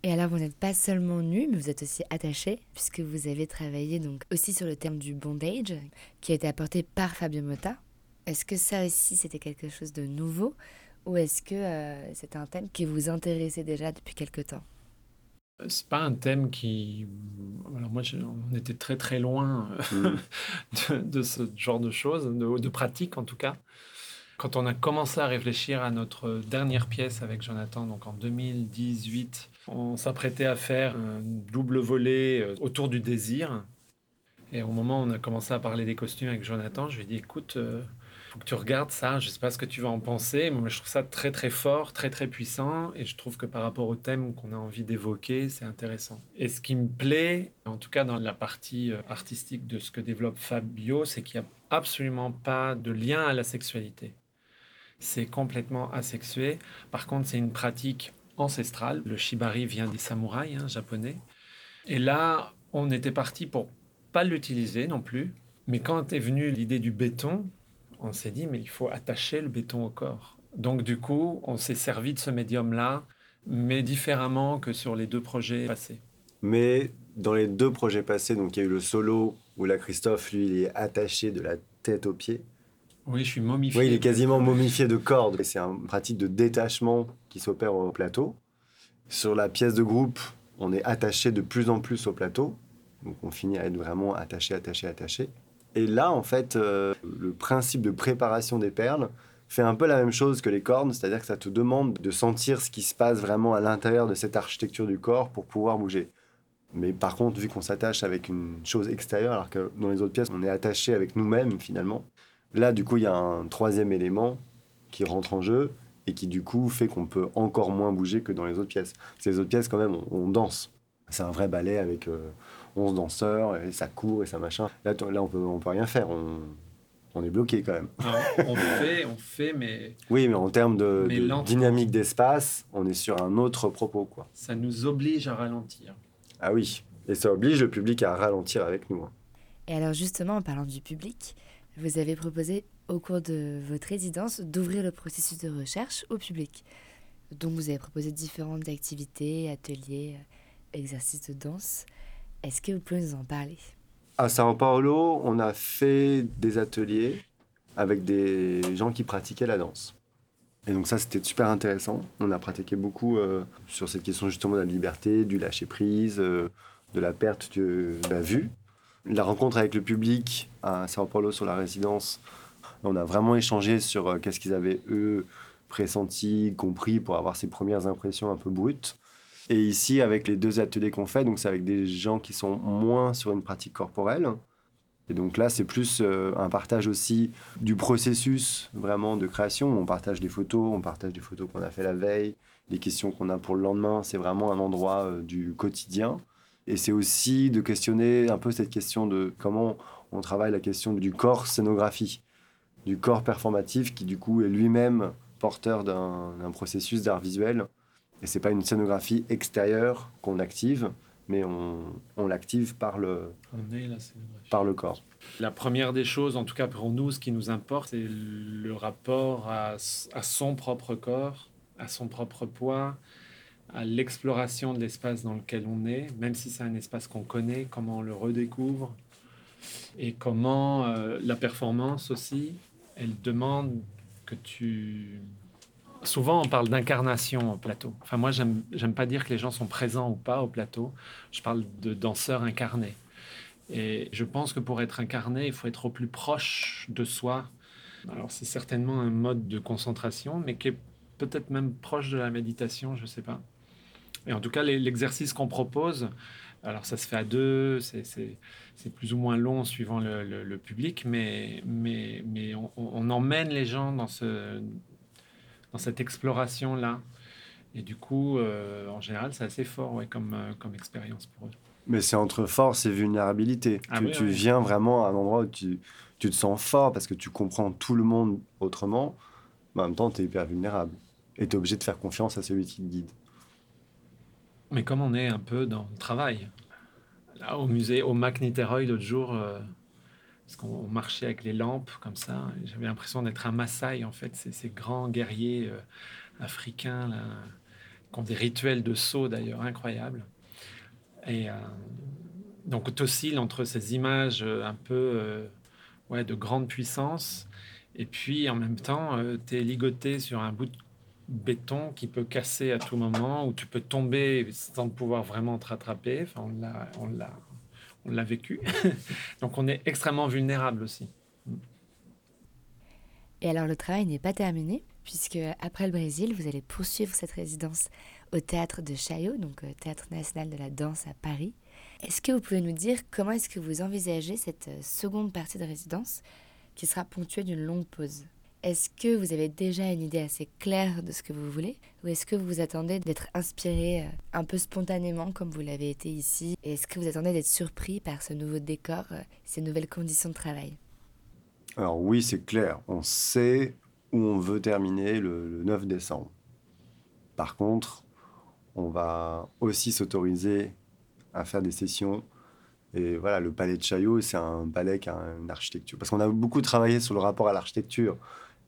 Et alors, vous n'êtes pas seulement nu, mais vous êtes aussi attaché, puisque vous avez travaillé donc aussi sur le terme du bondage, qui a été apporté par Fabio Motta. Est-ce que ça aussi, c'était quelque chose de nouveau, ou est-ce que euh, c'est un thème qui vous intéressait déjà depuis quelque temps? C'est pas un thème qui. Alors moi, on était très très loin euh, mm. de, ce genre de choses, de, de pratiques en tout cas. Quand on a commencé à réfléchir à notre dernière pièce avec Jonathan, donc en 2018, on s'apprêtait à faire un double volet euh, autour du désir. Et au moment où on a commencé à parler des costumes avec Jonathan, je lui ai dit écoute, euh, faut que tu regardes ça, je sais pas ce que tu vas en penser, mais moi je trouve ça très très fort, très très puissant, et je trouve que par rapport au thème qu'on a envie d'évoquer, c'est intéressant. Et ce qui me plaît, en tout cas dans la partie euh, artistique de ce que développe Fabio, c'est qu'il n'y a absolument pas de lien à la sexualité c'est complètement asexué. Par contre, c'est une pratique ancestrale. Le shibari vient des samouraïs hein, japonais. Et là, On était parti pour pas l'utiliser non plus. Mais quand est venue l'idée du béton, on s'est dit, mais il faut attacher le béton au corps. Donc du coup, on s'est servi de ce médium-là, mais différemment que sur les deux projets passés. Mais dans les deux projets passés, donc il y a eu le solo où là Christophe, lui, il est attaché de la tête aux pieds. Oui, je suis momifié. Oui, il est quasiment momifié de cordes. Et c'est une pratique de détachement qui s'opère au plateau. Sur la pièce de groupe, on est attaché de plus en plus au plateau. Donc on finit à être vraiment attaché, attaché, attaché. Et là, en fait, euh, le principe de préparation des perles fait un peu la même chose que les cordes, c'est-à-dire que ça te demande de sentir ce qui se passe vraiment à l'intérieur de cette architecture du corps pour pouvoir bouger. Mais par contre, vu qu'on s'attache avec une chose extérieure, alors que dans les autres pièces, on est attaché avec nous-mêmes finalement, là, du coup, il y a un troisième élément qui rentre en jeu et qui, du coup, fait qu'on peut encore moins bouger que dans les autres pièces. Ces autres pièces, quand même, on, danse. C'est un vrai ballet avec 11 euh, danseurs et ça court et ça machin. Là, là on peut, on peut rien faire. On, on est bloqué quand même. on fait, on fait, mais. Oui, mais en termes de, de dynamique d'espace, on est sur un autre propos, quoi. Ça nous oblige à ralentir. Ah oui, et ça oblige le public à ralentir avec nous. Hein. Et alors justement, en parlant du public, vous avez proposé au cours de votre résidence d'ouvrir le processus de recherche au public. Donc vous avez proposé différentes activités, ateliers, euh, exercices de danse. Est-ce que vous pouvez nous en parler? À Sao Paulo, on a fait des ateliers avec des gens qui pratiquaient la danse. Et donc ça, c'était super intéressant. On a pratiqué beaucoup euh, sur cette question justement de la liberté, du lâcher-prise, euh, de la perte de la vue. La rencontre avec le public à Sao Paulo sur la résidence, on a vraiment échangé sur euh, qu'est-ce qu'ils avaient, eux, pressenti, compris pour avoir ces premières impressions un peu brutes. Et ici, avec les deux ateliers qu'on fait, donc c'est avec des gens qui sont moins sur une pratique corporelle, et donc là, c'est plus euh, un partage aussi du processus vraiment de création. On partage des photos, on partage des photos qu'on a fait la veille, les questions qu'on a pour le lendemain. C'est vraiment un endroit euh, du quotidien. Et c'est aussi de questionner un peu cette question de comment on travaille la question du corps scénographie, du corps performatif qui du coup est lui-même porteur d'un processus d'art visuel. Et c'est pas une scénographie extérieure qu'on active, mais on, l'active par le, par le corps. La première des choses, en tout cas pour nous, ce qui nous importe, c'est le rapport à, à, son propre corps, à son propre poids, à l'exploration de l'espace dans lequel on est, même si c'est un espace qu'on connaît, comment on le redécouvre, et comment euh, la performance aussi, elle demande que tu Souvent, on parle d'incarnation au plateau. Enfin, moi, j'aime pas dire que les gens sont présents ou pas au plateau. Je parle de danseurs incarnés. Et je pense que pour être incarné, il faut être au plus proche de soi. Alors, c'est certainement un mode de concentration, mais qui est peut-être même proche de la méditation, je ne sais pas. Et en tout cas, l'exercice qu'on propose, alors ça se fait à deux, c'est plus ou moins long suivant le, public, mais, on, emmène les gens dans ce, dans cette exploration-là. Et du coup, euh, en général, c'est assez fort ouais, comme, euh, comme expérience pour eux. Mais c'est entre force et vulnérabilité. Ah tu, viens vraiment à un endroit où tu, tu, te sens fort parce que tu comprends tout le monde autrement, mais en même temps, tu es hyper vulnérable. Et tu es obligé de faire confiance à celui qui te guide. Mais comme on est un peu dans le travail, là, au musée, au Mac Niteroi, l'autre jour, euh, parce qu'on marchait avec les lampes comme ça. J'avais l'impression d'être un Maasai, en fait, ces, grands guerriers euh, africains là, qui ont des rituels de saut d'ailleurs incroyables. Et euh, donc, tu oscilles entre ces images euh, un peu ouais, de grande puissance, et puis en même temps, tu es ligoté sur un bout de béton qui peut casser à tout moment, ou tu peux tomber sans pouvoir vraiment te rattraper. Enfin, on l'a on l'a vécu. Donc on est extrêmement vulnérable aussi. Et alors le travail n'est pas terminé, puisque après le Brésil, vous allez poursuivre cette résidence au théâtre de Chaillot, donc euh, Théâtre national de la danse à Paris. Est-ce que vous pouvez nous dire comment est-ce que vous envisagez cette euh, seconde partie de résidence qui sera ponctuée d'une longue pause? Est-ce que vous avez déjà une idée assez claire de ce que vous voulez Ou est-ce que vous attendez d'être inspiré euh, un peu spontanément comme vous l'avez été ici? Et est-ce que vous attendez d'être surpris par ce nouveau décor, euh, ces nouvelles conditions de travail? Alors oui, c'est clair. On sait où on veut terminer le, 9 décembre. Par contre, on va aussi s'autoriser à faire des sessions Et voilà, le palais de Chaillot, c'est un palais qui a une architecture. Parce qu'on a beaucoup travaillé sur le rapport à l'architecture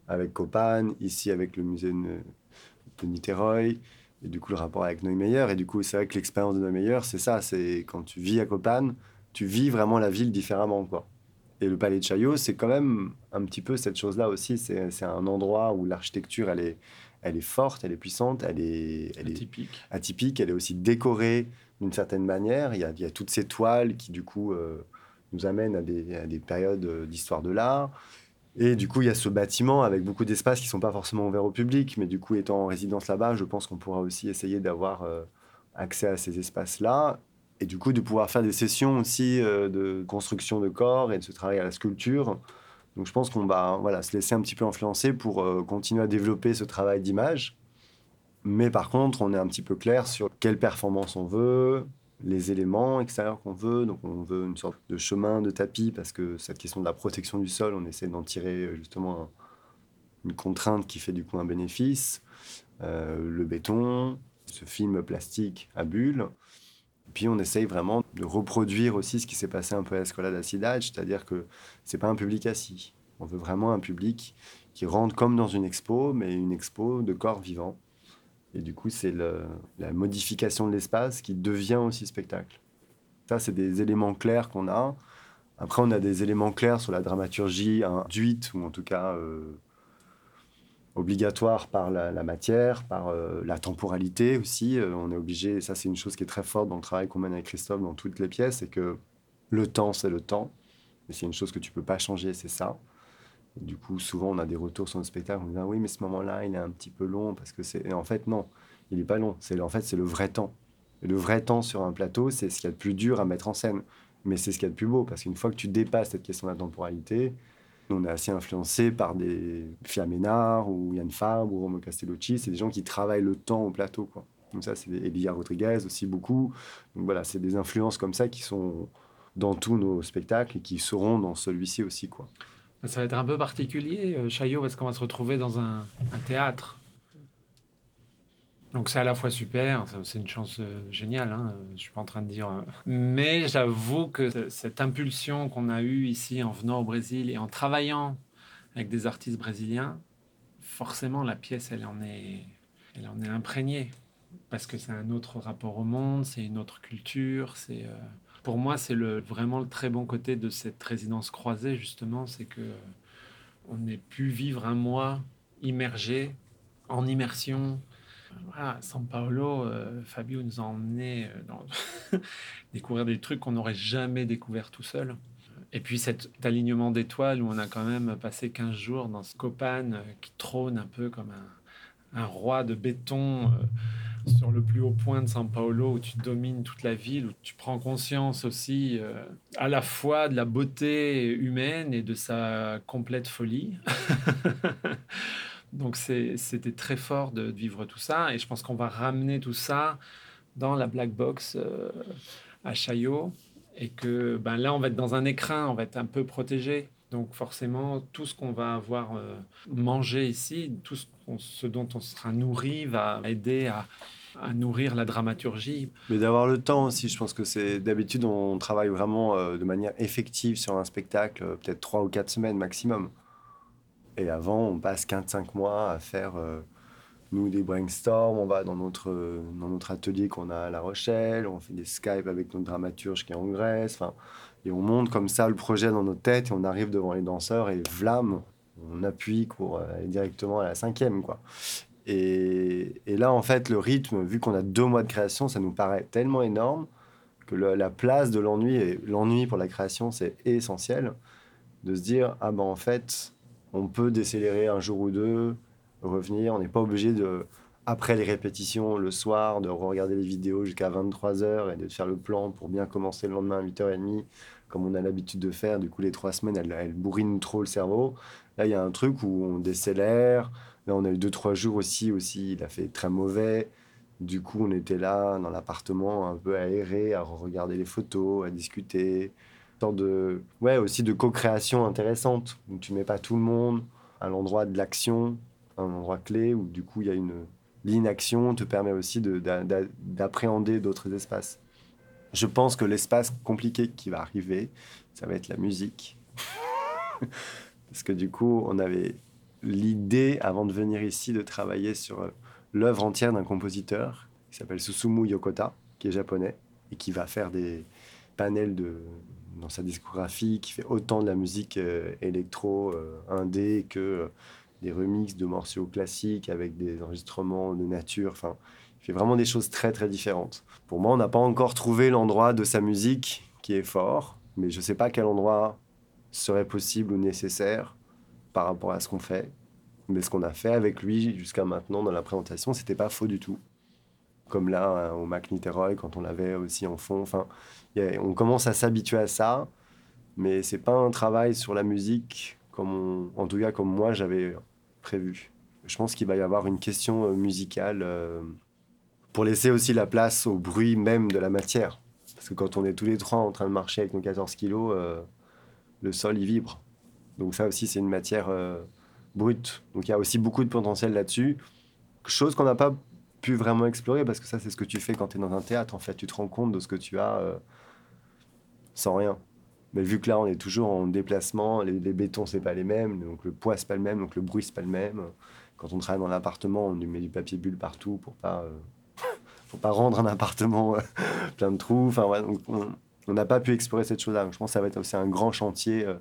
avec Copan, ici avec le musée de Niterroy, et du coup le rapport avec Neumeyer. Et du coup, c'est vrai que l'expérience de Neumeyer, c'est ça, c'est quand tu vis à Copan, tu vis vraiment la ville différemment, quoi. Et le palais de Chaillot, c'est quand même un petit peu cette chose-là aussi. C'est un endroit où l'architecture, elle est, elle est forte, elle est puissante, elle est, elle atypique. est atypique, elle est aussi décorée d'une certaine manière. Il y, a, il y, a, toutes ces toiles qui, du coup, euh, nous amènent à des, à des périodes euh, d'histoire de l'art. Et du coup, il y a ce bâtiment avec beaucoup d'espaces qui ne sont pas forcément ouverts au public, mais du coup, étant en résidence là-bas, je pense qu'on pourra aussi essayer d'avoir euh, accès à ces espaces-là. Et du coup, de pouvoir faire des sessions aussi euh, de construction de corps et de se travailler à la sculpture. Donc, je pense qu'on va voilà, se laisser un petit peu influencer pour euh, continuer à développer ce travail d'image. Mais par contre, on est un petit peu clair sur quelle performance on veut, les éléments extérieurs qu'on veut. Donc on veut une sorte de chemin de tapis parce que cette question de la protection du sol, on essaie d'en tirer euh, justement une contrainte qui fait du coup un bénéfice. Euh, le béton, ce film plastique à bulles. Puis on essaye vraiment de reproduire aussi ce qui s'est passé un peu à l'Escolade à c'est-à-dire que c'est pas un public assis. On veut vraiment un public qui rentre comme dans une expo, mais une expo de corps vivants. Et du coup, c'est la modification de l'espace qui devient aussi spectacle. Ça, c'est des éléments clairs qu'on a. Après, on a des éléments clairs sur la dramaturgie induite, ou en tout cas euh, obligatoire par la, matière, par euh, la temporalité aussi. Euh, on est obligé, ça c'est une chose qui est très forte dans le travail qu'on mène avec Christophe dans toutes les pièces, c'est que le temps, c'est le temps. Et c'est une chose que tu peux pas changer, c'est ça du coup, souvent, on a des retours sur le spectacle. On dit ah oui, mais ce moment-là, il est un petit peu long parce que c'est. en fait, non, il n'est pas long. C'est en fait, c'est le vrai temps. Et le vrai temps sur un plateau, c'est ce qu'il y a de plus dur à mettre en scène. Mais c'est ce qu'il y a de plus beau parce qu'une fois que tu dépasses cette question de la temporalité, on est assez influencé par des Fiaménard ou Yann Fabre ou Romo Castellucci. C'est des gens qui travaillent le temps au plateau, quoi. Donc ça, c'est Elia Rodriguez aussi beaucoup. Donc voilà, c'est des influences comme ça qui sont dans tous nos spectacles et qui seront dans celui-ci aussi, quoi. Ça va être un peu particulier, euh, Chaillot, parce qu'on va se retrouver dans un, théâtre. Donc c'est à la fois super, c'est une chance euh, géniale, hein, je suis pas en train de dire. Euh, mais j'avoue que cette impulsion qu'on a eue ici en venant au Brésil et en travaillant avec des artistes brésiliens, forcément la pièce elle en est, elle en est imprégnée parce que c'est un autre rapport au monde, c'est une autre culture, c'est pour moi, c'est le, vraiment le très bon côté de cette résidence croisée, justement, c'est que on ait pu vivre un mois immergé, en immersion. Voilà, San Paolo, euh, Fabio nous a emmené euh, dans découvrir des trucs qu'on n'aurait jamais découvert tout seul. Et puis cet alignement d'étoiles où on a quand même passé 15 jours dans ce copane euh, qui trône un peu comme un roi de béton sur le plus haut point de São Paulo où tu domines toute la ville, où tu prends conscience aussi euh, à la fois de la beauté humaine et de sa complète folie. Donc c'était très fort de vivre tout ça et je pense qu'on va ramener tout ça dans la black box euh, à Chaillot et que ben là on va être dans un écrin, on va être un peu protégé. Donc forcément, tout ce qu'on va avoir euh, mangé ici, tout ce, dont on sera nourri va aider à, nourrir la dramaturgie. Mais d'avoir le temps aussi, je pense que c'est d'habitude on travaille vraiment euh, de manière effective sur un spectacle, euh, peut-être trois ou quatre semaines maximum. Et avant, on passe 15-5 mois à faire, nous, des brainstorms, on va dans notre, dans notre atelier qu'on a à La Rochelle, on fait des Skype avec notre dramaturge qui est en Grèce, et on monte comme ça le projet dans nos têtes et on arrive devant les danseurs et vlam, on appuie pour aller directement à la cinquième. quoi. Et, et, là, en fait, le rythme, vu qu'on a deux mois de création, ça nous paraît tellement énorme que la place de l'ennui, et l'ennui pour la création, c'est essentiel, de se dire, ah ben en fait, on peut décélérer un jour ou deux, revenir, on n'est pas obligé de, après les répétitions, le soir, de regarder les vidéos jusqu'à 23h et de faire le plan pour bien commencer le lendemain à 8h30, comme on a l'habitude de faire. Du coup, les trois semaines, elles, elles bourrinent trop le cerveau. Là, il y a un truc où on décélère. Là, on a eu deux, trois jours aussi, aussi, il a fait très mauvais. Du coup, on était là dans l'appartement, un peu aéré, à regarder les photos, à discuter. Sorte de, ouais, aussi de co-création intéressante, où tu mets pas tout le monde à l'endroit de l'action, un endroit clé, où du coup, il y a une, l'inaction te permet aussi d'appréhender d'autres espaces. Je pense que l'espace compliqué qui va arriver, ça va être la musique. Parce que du coup, on avait l'idée, avant de venir ici, de travailler sur euh, l'œuvre entière d'un compositeur qui s'appelle Susumu Yokota, qui est japonais, et qui va faire des panels de, dans sa discographie, qui fait autant de la musique euh, électro, euh, indé, que des remixes de morceaux classiques avec des enregistrements de nature. Enfin, il fait vraiment des choses très très différentes. Pour moi, on n'a pas encore trouvé l'endroit de sa musique qui est fort, mais je ne sais pas quel endroit serait possible ou nécessaire par rapport à ce qu'on fait. Mais ce qu'on a fait avec lui jusqu'à maintenant dans la présentation, c'était pas faux du tout. Comme là, hein, au Mac Niterói, quand on l'avait aussi en fond. Enfin, on commence à s'habituer à ça, mais c'est pas un travail sur la musique, comme en tout cas comme moi j'avais prévu. Je pense qu'il va y avoir une question euh, musicale euh, pour laisser aussi la place au bruit même de la matière. Parce que quand on est tous les trois en train de marcher avec nos 14 kilos, euh, le sol, il vibre. Donc ça aussi, c'est une matière brute. Donc il y a aussi beaucoup de potentiel là-dessus. Chose qu'on n'a pas pu vraiment explorer, parce que ça, c'est ce que tu fais quand tu es dans un théâtre. En fait, tu te rends compte de ce que tu as sans rien. Mais vu que là, on est toujours en déplacement, les, bétons, c'est pas les mêmes, donc le poids, c'est pas le même, donc le bruit, c'est pas le même. Quand on travaille dans l'appartement, on lui met du papier bulle partout pour pas, euh, pour pas rendre un appartement euh, plein de trous. Enfin, on n'a pas pu explorer cette chose-là. Je pense que ça va être aussi un grand chantier euh,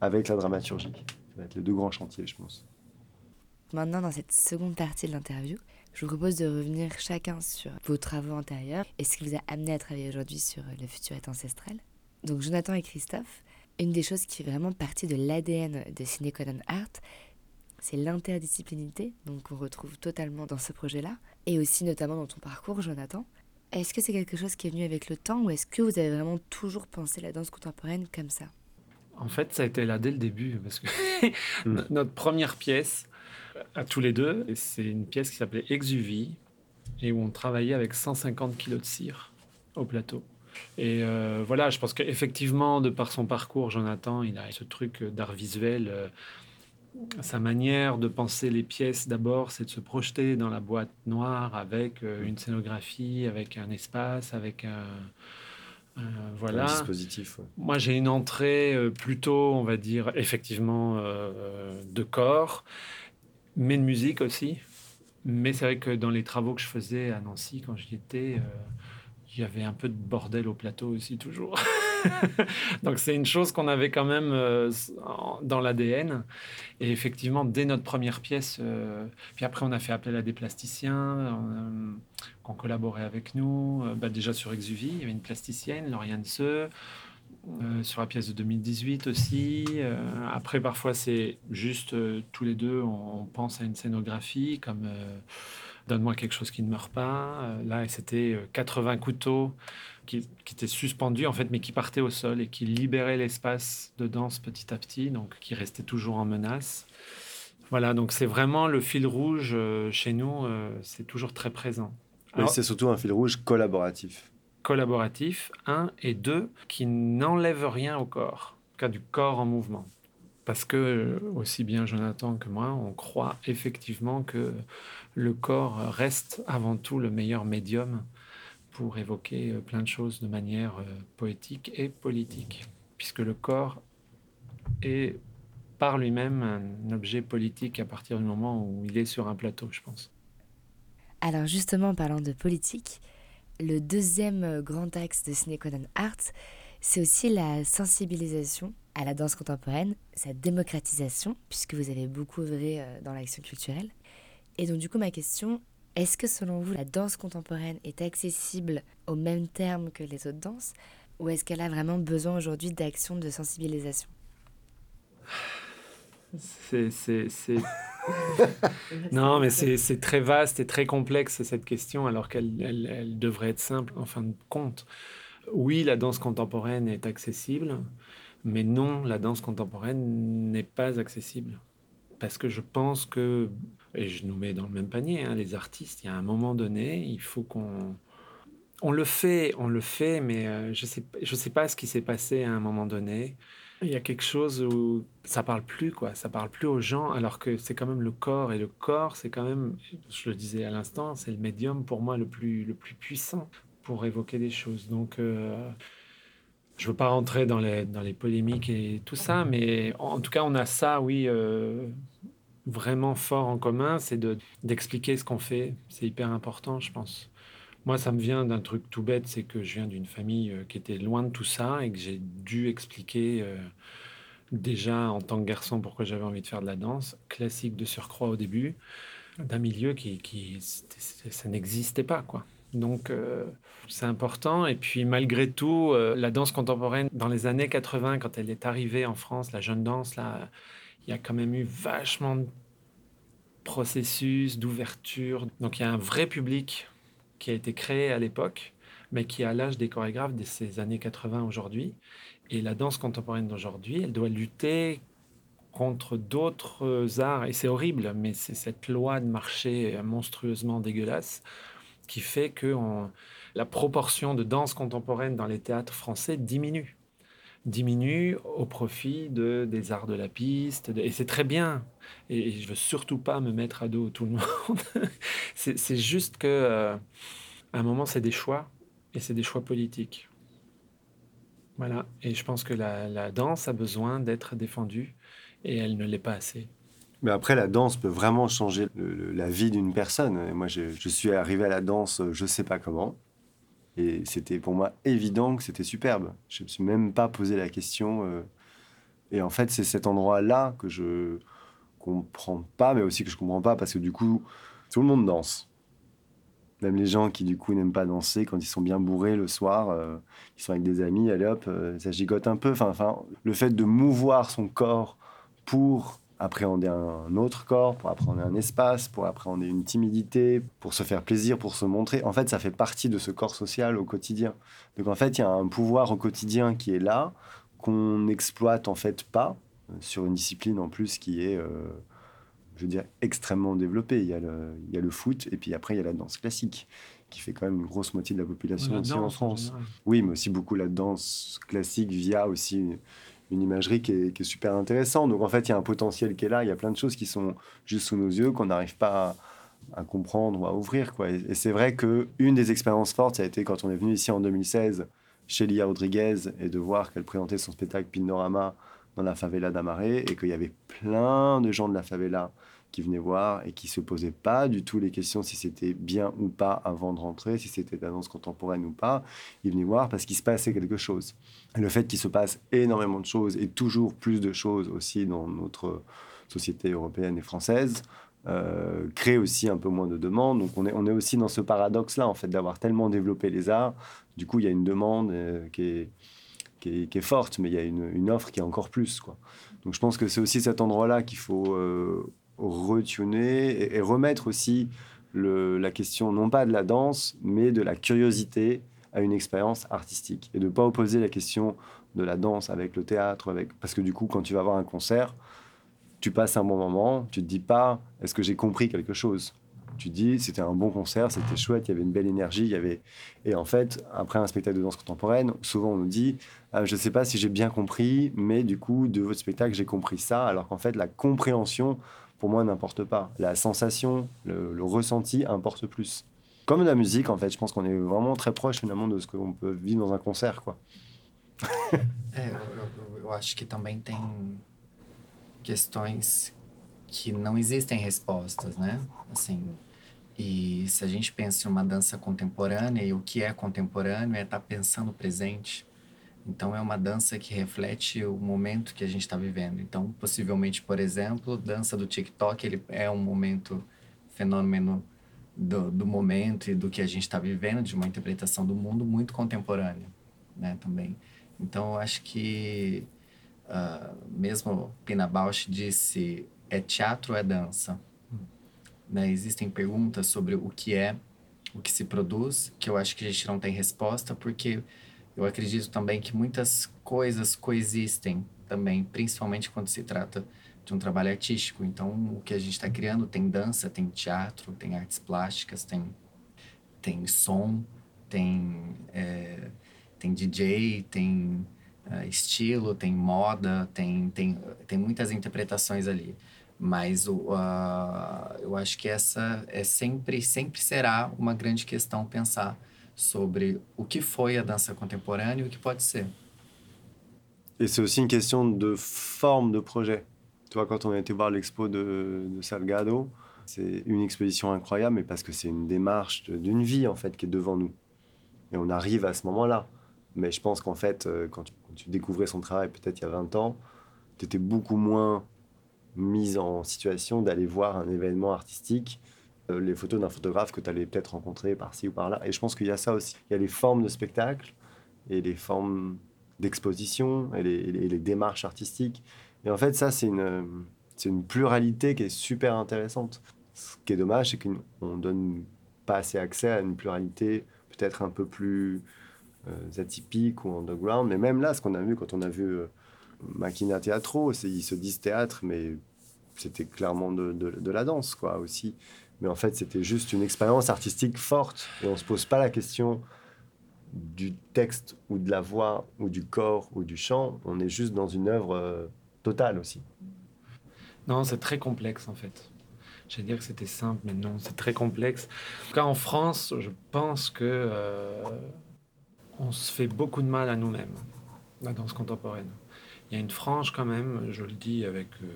avec la dramaturgie. Ça va être les deux grands chantiers, je pense. Maintenant, dans cette seconde partie de l'interview, je vous propose de revenir chacun sur vos travaux antérieurs et ce qui vous a amené à travailler aujourd'hui sur le futur est ancestral. Donc Jonathan et Christophe, une des choses qui est vraiment partie de l'ADN de Cineconon Art, c'est l'interdisciplinarité, donc on retrouve totalement dans ce projet-là, et aussi notamment dans ton parcours, Jonathan. Est-ce que c'est quelque chose qui est venu avec le temps ou est-ce que vous avez vraiment toujours pensé la danse contemporaine comme ça? En fait, ça a été là dès le début, parce que notre première pièce, à tous les deux, c'est une pièce qui s'appelait Exuvie, et où on travaillait avec 150 kilos de cire au plateau. Et euh, voilà, je pense qu'effectivement, de par son parcours, Jonathan, il a ce truc d'art visuel. Euh, sa manière de penser les pièces, d'abord, c'est de se projeter dans la boîte noire avec euh, une scénographie, avec un espace, avec un. voilà. Un dispositif. Moi, j'ai une entrée plutôt, on va dire, effectivement, de corps, mais de musique aussi. Mais c'est vrai que dans les travaux que je faisais à Nancy, quand j'y étais, il y avait un peu de bordel au plateau aussi, toujours. Donc, c'est une chose qu'on avait quand même euh, dans l'ADN. Et effectivement, dès notre première pièce, euh, puis après, on a fait appel à des plasticiens euh, qui ont collaboré avec nous. Bah, déjà sur Exuvie, il y avait une plasticienne, Lauriane Seux. sur la pièce de 2018 aussi. après, parfois, c'est juste tous les deux, on, pense à une scénographie comme Donne-moi quelque chose qui ne meurt pas. Euh, là, c'était 80 euh, couteaux qui, étaient suspendus, en fait, mais qui partaient au sol et qui libéraient l'espace de danse petit à petit, donc qui restait toujours en menace. Voilà, donc c'est vraiment le fil rouge euh, chez nous, c'est toujours très présent. Oui, c'est surtout un fil rouge collaboratif. Collaboratif, un, et deux, qui n'enlève rien au corps, cas du corps en mouvement. Parce que, aussi bien Jonathan que moi, on croit effectivement que le corps reste avant tout le meilleur médium pour évoquer euh, plein de choses de manière euh, poétique et politique, puisque le corps est par lui-même un objet politique à partir du moment où il est sur un plateau, je pense. Alors justement, en parlant de politique, le deuxième euh, grand axe de Cineconan Art, c'est aussi la sensibilisation à la danse contemporaine, sa démocratisation, puisque vous avez beaucoup œuvré dans l'action culturelle, et donc du coup ma question, est-ce que selon vous la danse contemporaine est accessible au même terme que les autres danses ou est-ce qu'elle a vraiment besoin aujourd'hui d'actions de sensibilisation? C'est, non, mais c'est, très vaste et très complexe cette question, alors qu'elle elle, devrait être simple en fin de compte. Oui, la danse contemporaine est accessible, mais non, la danse contemporaine n'est pas accessible. Parce que je pense que et je nous mets dans le même panier, hein, les artistes, il y a un moment donné, il faut qu'on... On le fait, on le fait, mais euh, je ne sais, je sais pas ce qui s'est passé à un moment donné. Il y a quelque chose où ça parle plus, quoi. Ça parle plus aux gens, alors que c'est quand même le corps. Et le corps, c'est quand même, je le disais à l'instant, c'est le médium pour moi le plus, le plus puissant pour évoquer des choses. Donc, euh, je veux pas rentrer dans les, dans les polémiques et tout ça, mais en tout cas, on a ça, oui, euh, vraiment fort en commun, c'est de, d'expliquer ce qu'on fait. C'est hyper important, je pense. Moi, ça me vient d'un truc tout bête, c'est que je viens d'une famille euh, qui était loin de tout ça et que j'ai dû expliquer euh, déjà en tant que garçon pourquoi j'avais envie de faire de la danse, classique de surcroît au début, d'un milieu qui, qui ça n'existait pas, quoi. Donc, euh, c'est important. Et puis, malgré tout, la danse contemporaine, dans les années 80, quand elle est arrivée en France, la jeune danse, là, il y a quand même eu vachement de processus d'ouverture. Donc, il y a un vrai public qui a été créé à l'époque, mais qui a l'âge des chorégraphes de ces années 80 aujourd'hui. Et la danse contemporaine d'aujourd'hui, elle doit lutter contre d'autres arts. Et c'est horrible, mais c'est cette loi de marché monstrueusement dégueulasse qui fait que la proportion de danse contemporaine dans les théâtres français diminue. Diminue au profit de, des arts de la piste. et c'est très bien. Et, je veux surtout pas me mettre à dos tout le monde. c'est juste que, euh, à un moment, c'est des choix. Et c'est des choix politiques. Voilà. Et je pense que la, la danse a besoin d'être défendue. Et elle ne l'est pas assez. Mais après, la danse peut vraiment changer la vie d'une personne. Et moi, je, je, suis arrivé à la danse, je sais pas comment. Et c'était pour moi évident que c'était superbe. Je ne me suis même pas posé la question. Euh, et en fait, c'est cet endroit-là que je comprends pas, mais aussi que je comprends pas parce que du coup, tout le monde danse. Même les gens qui du coup n'aiment pas danser, quand ils sont bien bourrés le soir, euh, ils sont avec des amis, allez hop, euh, ça gigote un peu. Enfin, enfin, le fait de mouvoir son corps pour appréhender un autre corps, pour appréhender un espace, pour appréhender une timidité, pour se faire plaisir, pour se montrer. En fait, ça fait partie de ce corps social au quotidien. Donc en fait, il y a un pouvoir au quotidien qui est là, qu'on n'exploite en fait pas, euh, sur une discipline en plus qui est, euh, je veux dire, extrêmement développée. Il y, a le, il y a le foot et puis après, il y a la danse classique qui fait quand même une grosse moitié de la population aussi en France. oui, mais aussi beaucoup la danse classique via aussi une imagerie qui est, super intéressante. Donc en fait, il y a un potentiel qui est là, il y a plein de choses qui sont juste sous nos yeux qu'on n'arrive pas à, comprendre ou à ouvrir. Quoi. Et, c'est vrai qu'une des expériences fortes, ça a été quand on est venu ici en 2016 chez Lia Rodriguez et de voir qu'elle présentait son spectacle Pinorama dans la favela d'Amaré et qu'il y avait plein de gens de la favela qui venaient voir et qui se posaient pas du tout les questions si c'était bien ou pas avant de rentrer, si c'était de la contemporaine ou pas. Ils venaient voir parce qu'il se passait quelque chose. Et le fait qu'il se passe énormément de choses et toujours plus de choses aussi dans notre société européenne et française, euh, crée aussi un peu moins de demandes. Donc on est, on est aussi dans ce paradoxe-là, en fait, d'avoir tellement développé les arts. Du coup, il y a une demande euh, qui, est, qui, est, forte, mais il y a une, une, offre qui est encore plus. Quoi. Donc je pense que c'est aussi cet endroit-là qu'il faut euh, retuner et, remettre aussi la question non pas de la danse, mais de la curiosité à une expérience artistique. Et de ne pas opposer la question de la danse avec le théâtre, avec... parce que du coup, quand tu vas voir un concert, tu passes un bon moment, tu te dis pas est-ce que j'ai compris quelque chose? Tu dis c'était un bon concert, c'était chouette, il y avait une belle énergie, il y avait et en fait après un spectacle de danse contemporaine, souvent on nous dit ah, je ne sais pas si j'ai bien compris, mais du coup de votre spectacle j'ai compris ça, alors qu'en fait la compréhension pour moi, n'importe pas. La sensation, le, ressenti importe plus. Comme la musique, en fait, je pense qu'on est vraiment très proche finalement de ce qu'on peut vivre dans un concert, quoi. é, eu, eu acho que também tem questões que não existem respostas, né? Assim, e se a gente pensa em uma dança contemporânea, e o que é contemporâneo é estar pensando presente, então é uma dança que reflete o momento que a gente está vivendo. Então, possivelmente, por exemplo, dança do TikTok, ele é um momento fenômeno do, do momento e do que a gente está vivendo, de uma interpretação do mundo muito contemporânea, né, também. Então, eu acho que uh, mesmo Pina Bausch disse é teatro ou é dança? Né, existem perguntas sobre o que é, o que se produz, que eu acho que a gente não tem resposta, porque eu acredito também que muitas coisas coexistem também, principalmente quando se trata de um trabalho artístico. Então, o que a gente está criando tem dança, tem teatro, tem artes plásticas, tem, tem som, tem, é, tem DJ, tem uh, estilo, tem moda, tem, tem, tem muitas interpretações ali. Mas o, uh, eu acho que essa é sempre, sempre será uma grande questão pensar sobre o que foi a dança contemporânea e o que pode ser. Et c'est aussi une question de forme de projet. Tu vois, quand on a été voir l'expo de, Salgado, c'est une exposition incroyable, mais parce que c'est une démarche d'une vie, en fait, qui est devant nous. Et on arrive à ce moment-là. Mais je pense qu'en fait, euh, quand tu, quand tu, découvrais son travail, peut-être il y a 20 ans, tu étais beaucoup moins mise en situation d'aller voir un événement artistique, les photos d'un photographe que tu allais peut-être rencontrer par-ci ou par-là. Et je pense qu'il y a ça aussi. Il y a les formes de spectacle et les formes d'exposition et les, démarches artistiques. Et en fait, ça, c'est une, c'est une pluralité qui est super intéressante. Ce qui est dommage, c'est qu'on donne pas assez accès à une pluralité peut-être un peu plus euh, atypique ou underground. Mais même là, ce qu'on a vu quand on a vu euh, Machina Teatro, ils se disent théâtre, mais c'était clairement de, de, de, la danse, quoi, aussi. Mais en fait, c'était juste une expérience artistique forte. Et on se pose pas la question du texte ou de la voix ou du corps ou du chant. On est juste dans une œuvre euh, totale aussi. Non, c'est très complexe, en fait. J'allais dire que c'était simple, mais non, c'est très complexe. En tout cas, en France, je pense que euh, on se fait beaucoup de mal à nous-mêmes, la danse contemporaine il y a une frange quand même, je le dis avec... Euh,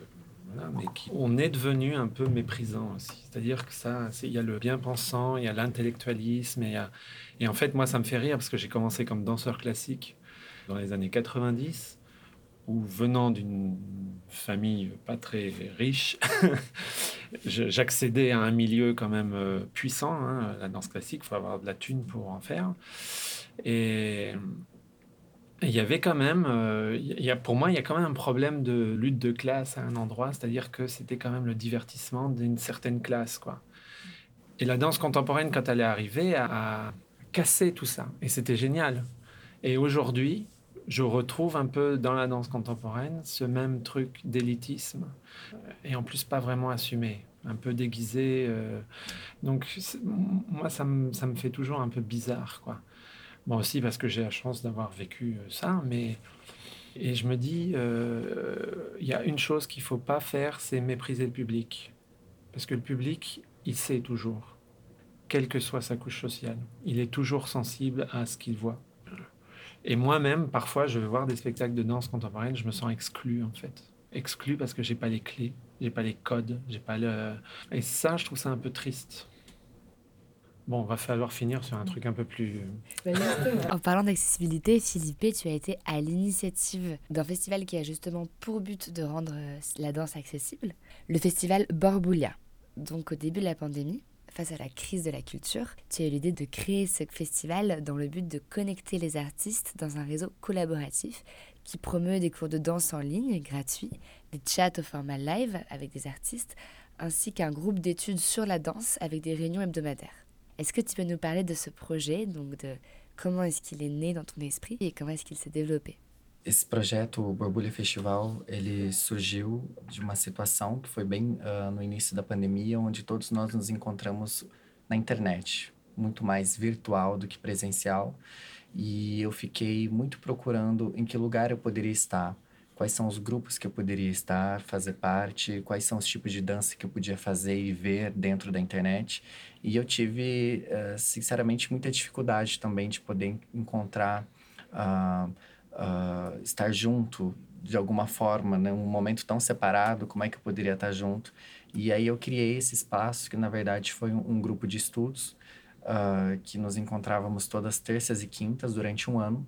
voilà, mais qui, on est devenu un peu méprisant aussi. C'est-à-dire que ça, il y a le bien-pensant, il y a l'intellectualisme, et, et en fait, moi, ça me fait rire parce que j'ai commencé comme danseur classique dans les années 90, où venant d'une famille pas très riche, j'accédais à un milieu quand même euh, puissant. Hein, la danse classique, il faut avoir de la thune pour en faire. Et il y avait quand même, euh, y a, pour moi, il y a quand même un problème de lutte de classe à un endroit, c'est-à-dire que c'était quand même le divertissement d'une certaine classe, quoi. Et la danse contemporaine, quand elle est arrivée, a, cassé tout ça, et c'était génial. Et aujourd'hui, je retrouve un peu dans la danse contemporaine ce même truc d'élitisme, et en plus pas vraiment assumé, un peu déguisé. Euh, donc moi, ça me, ça me fait toujours un peu bizarre, quoi. Moi aussi parce que j'ai la chance d'avoir vécu euh, ça, mais et je me dis, euh, il y a une chose qu'il faut pas faire, c'est mépriser le public, parce que le public, il sait toujours, quelle que soit sa couche sociale, il est toujours sensible à ce qu'il voit. Et moi-même, parfois, je vais voir des spectacles de danse contemporaine, je me sens exclu en fait, exclu parce que j'ai pas les clés, j'ai pas les codes, j'ai pas le. Et ça, je trouve ça un peu triste. Bon, va falloir finir sur un truc un peu plus... en parlant d'accessibilité, Philippe, tu as été à l'initiative d'un festival qui a justement pour but de rendre euh, la danse accessible, le festival Borboulia. Donc au début de la pandémie, face à la crise de la culture, tu as eu l'idée de créer ce festival dans le but de connecter les artistes dans un réseau collaboratif qui promeut des cours de danse en ligne gratuits, des chats au format live avec des artistes, ainsi qu'un groupe d'études sur la danse avec des réunions hebdomadaires. Est-ce que tu peux nous parler de ce projet, donc de comment est-ce qu'il est né dans ton esprit et comment est-ce qu'il s'est développé Esse projeto, o Borbulha Festival, ele surgiu de uma situação que foi bem uh, no início da pandemia, onde todos nós nos encontramos na internet, muito mais virtual do que presencial. E eu fiquei muito procurando em que lugar eu poderia estar, quais são os grupos que eu poderia estar, fazer parte, quais são os tipos de dança que eu podia fazer e ver dentro da internet. E eu tive, uh, sinceramente, muita dificuldade também de poder encontrar, uh, uh, estar junto de alguma forma, né? Um momento tão separado, como é que eu poderia estar junto? E aí eu criei esse espaço, que na verdade foi um, um grupo de estudos, que nos encontrávamos todas terças e quintas durante um ano,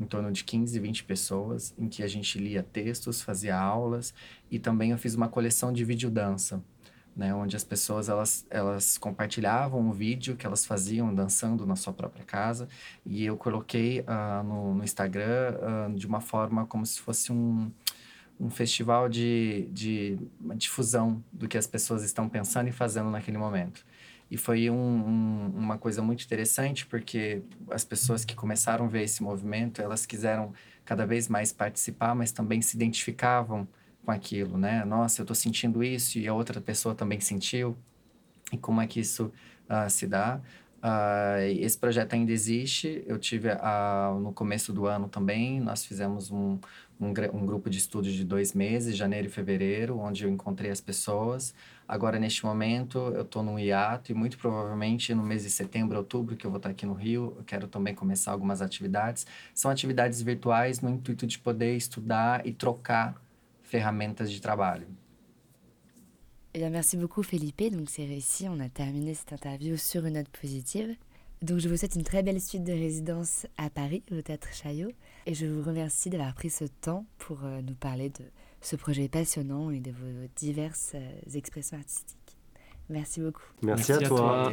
em torno de 15, 20 pessoas, em que a gente lia textos, fazia aulas e também eu fiz uma coleção de videodança, né, onde as pessoas elas, elas compartilhavam o vídeo que elas faziam dançando na sua própria casa e eu coloquei uh, no, no, Instagram uh, de uma forma como se fosse um, um festival de, de difusão do que as pessoas estão pensando e fazendo naquele momento. E foi um, um, uma coisa muito interessante, porque as pessoas que começaram a ver esse movimento, elas quiseram cada vez mais participar, mas também se identificavam com aquilo, né? Nossa, eu estou sentindo isso e a outra pessoa também sentiu. E como é que isso uh, se dá? Uh, esse projeto ainda existe. Eu tive uh, no começo do ano também. Nós fizemos um, um, um, grupo de estudos de dois meses, janeiro e fevereiro, onde eu encontrei as pessoas. Agora, neste momento, eu estou num hiato e muito provavelmente no mês de setembro, outubro, que eu vou estar aqui no Rio, eu quero também começar algumas atividades. São atividades virtuais no intuito de poder estudar e trocar ferramentas de trabalho. Eh bien, merci beaucoup Felipe. Donc c'est réussi, on a terminé cette interview sur une note positive. Donc je vous souhaite une très belle suite de résidence à Paris, au Théâtre Chaillot. Et je vous remercie d'avoir pris ce temps pour euh, nous parler de ce projet passionnant et de vos diverses euh, expressions artistiques. Merci beaucoup. Merci, à, toi.